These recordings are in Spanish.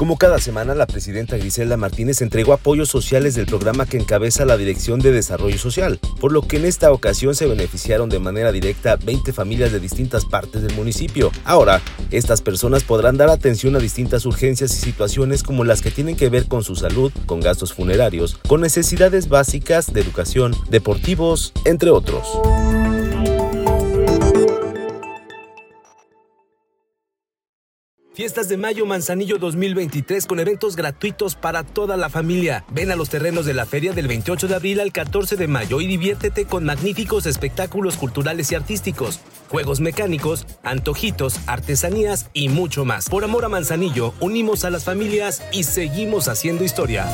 Como cada semana, la presidenta Griselda Martínez entregó apoyos sociales del programa que encabeza la Dirección de Desarrollo Social, por lo que en esta ocasión se beneficiaron de manera directa 20 familias de distintas partes del municipio. Ahora, estas personas podrán dar atención a distintas urgencias y situaciones como las que tienen que ver con su salud, con gastos funerarios, con necesidades básicas de educación, deportivos, entre otros. Fiestas de Mayo Manzanillo 2023 con eventos gratuitos para toda la familia. Ven a los terrenos de la feria del 28 de abril al 14 de mayo y diviértete con magníficos espectáculos culturales y artísticos, juegos mecánicos, antojitos, artesanías y mucho más. Por amor a Manzanillo, unimos a las familias y seguimos haciendo historia.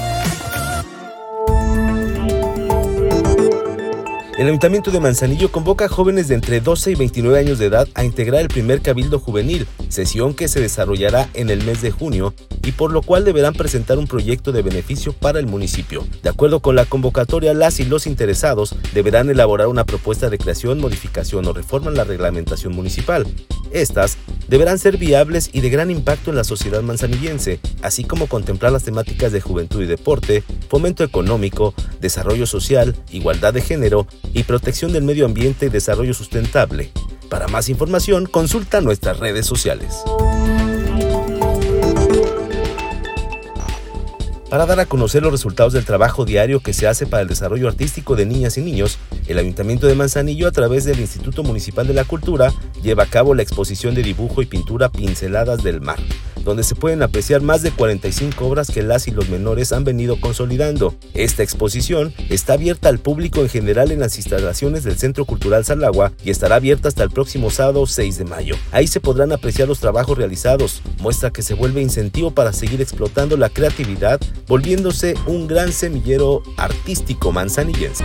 El Ayuntamiento de Manzanillo convoca a jóvenes de entre 12 y 29 años de edad a integrar el primer Cabildo Juvenil, sesión que se desarrollará en el mes de junio y por lo cual deberán presentar un proyecto de beneficio para el municipio. De acuerdo con la convocatoria, las y los interesados deberán elaborar una propuesta de creación, modificación o reforma en la reglamentación municipal. Estas deberán ser viables y de gran impacto en la sociedad manzanillense, así como contemplar las temáticas de juventud y deporte, fomento económico, desarrollo social, igualdad de género y protección del medio ambiente y desarrollo sustentable. Para más información, consulta nuestras redes sociales. Para dar a conocer los resultados del trabajo diario que se hace para el desarrollo artístico de niñas y niños, el Ayuntamiento de Manzanillo, a través del Instituto Municipal de la Cultura, lleva a cabo la exposición de dibujo y pintura Pinceladas del Mar, donde se pueden apreciar más de 45 obras que las y los menores han venido consolidando. Esta exposición está abierta al público en general en las instalaciones del Centro Cultural Salagua y estará abierta hasta el próximo sábado 6 de mayo. Ahí se podrán apreciar los trabajos realizados, muestra que se vuelve incentivo para seguir explotando la creatividad, volviéndose un gran semillero artístico manzanillense.